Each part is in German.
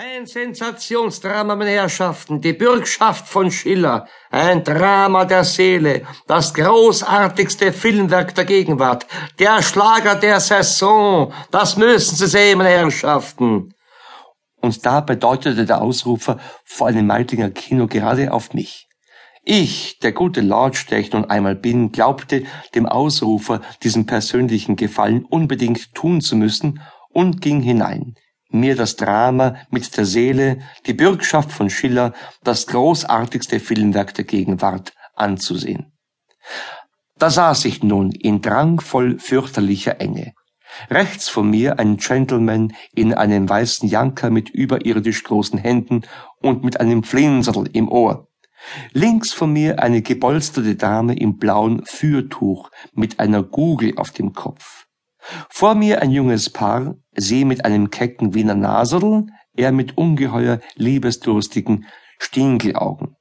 Ein Sensationsdrama, meine Herrschaften, die Bürgschaft von Schiller, ein Drama der Seele, das großartigste Filmwerk der Gegenwart, der Schlager der Saison, das müssen Sie sehen, meine Herrschaften. Und da bedeutete der Ausrufer vor einem Meidlinger Kino gerade auf mich. Ich, der gute Lodge, der ich nun einmal bin, glaubte, dem Ausrufer diesen persönlichen Gefallen unbedingt tun zu müssen und ging hinein mir das Drama mit der Seele, die Bürgschaft von Schiller, das großartigste Filmwerk der Gegenwart anzusehen. Da saß ich nun in drangvoll fürchterlicher Enge. Rechts von mir ein Gentleman in einem weißen Janker mit überirdisch großen Händen und mit einem Flinserl im Ohr. Links von mir eine gepolsterte Dame im blauen Fürtuch mit einer Gugel auf dem Kopf. Vor mir ein junges Paar, sie mit einem kecken Wiener Naserl, er mit ungeheuer liebesdurstigen Stinkelaugen.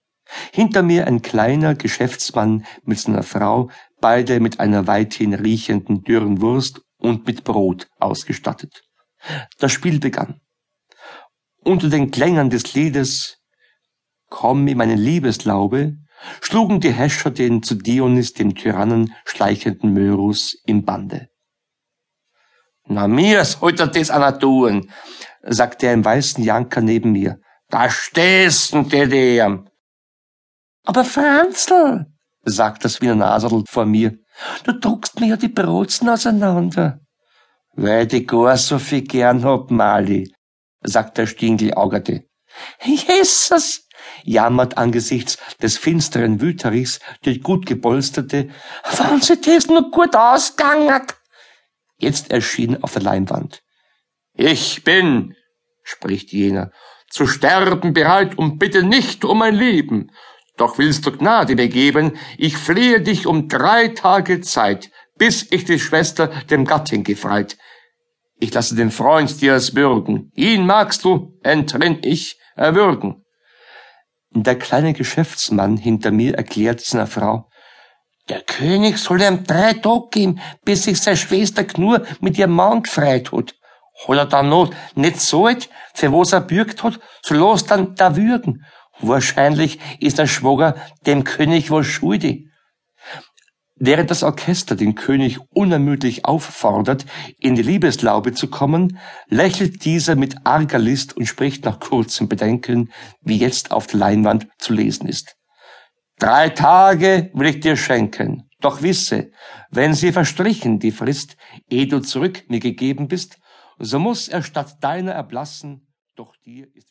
Hinter mir ein kleiner Geschäftsmann mit seiner Frau, beide mit einer weithin riechenden dürren Wurst und mit Brot ausgestattet. Das Spiel begann. Unter den Klängern des Liedes Komm in meine Liebeslaube schlugen die Häscher den zu Dionys dem Tyrannen schleichenden Mörus im Bande. Na, mir sollt er das einer tun, sagt der im weißen Janker neben mir. Da stehst du, der. Aber Franzl, sagt das Wiener Naserl vor mir, du druckst mir ja die Brotzen auseinander. Weil ich gar so viel gern hab, Mali, sagt der Stingelaugerte. Jesus, jammert angesichts des finsteren Wüterichs die gut gepolsterte, wann sie das nur gut ausgegangen? Jetzt erschien auf der Leinwand. Ich bin, spricht jener, zu sterben bereit und bitte nicht um mein Leben. Doch willst du Gnade begeben, ich flehe dich um drei Tage Zeit, bis ich die Schwester dem Gattin gefreit. Ich lasse den Freund dir es bürgen. Ihn magst du, entrinn ich, erwürgen. Der kleine Geschäftsmann hinter mir erklärt seiner Frau, der König soll ihm drei Tage geben, bis sich seine Schwester Knur mit ihrem Mann gefreit hat. Hat er dann noch nicht so alt, für was er bürgt hat, so los dann da würgen. Wahrscheinlich ist der Schwager dem König wohl schuldig. Während das Orchester den König unermüdlich auffordert, in die Liebeslaube zu kommen, lächelt dieser mit arger List und spricht nach kurzem Bedenken, wie jetzt auf der Leinwand zu lesen ist. Drei Tage will ich dir schenken. Doch wisse, wenn sie verstrichen die Frist, ehe du zurück mir gegeben bist, so muss er statt deiner erblassen, doch dir ist die